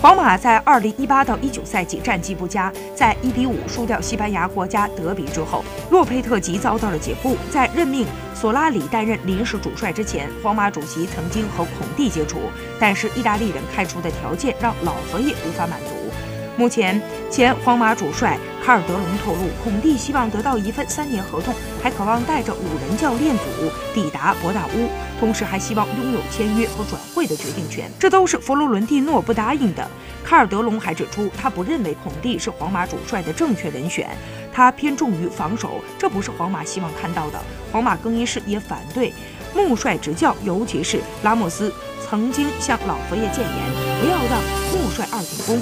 皇马在二零一八到一九赛季战绩不佳，在一比五输掉西班牙国家德比之后，洛佩特吉遭到了解雇。在任命索拉里担任临时主帅之前，皇马主席曾经和孔蒂接触，但是意大利人开出的条件让老佛爷无法满足。目前，前皇马主帅卡尔德隆透露，孔蒂希望得到一份三年合同，还渴望带着五人教练组抵达伯纳乌，同时还希望拥有签约和转会的决定权。这都是佛罗伦蒂诺不答应的。卡尔德隆还指出，他不认为孔蒂是皇马主帅的正确人选，他偏重于防守，这不是皇马希望看到的。皇马更衣室也反对穆帅执教，尤其是拉莫斯曾经向老佛爷谏言，不要让穆帅二进宫。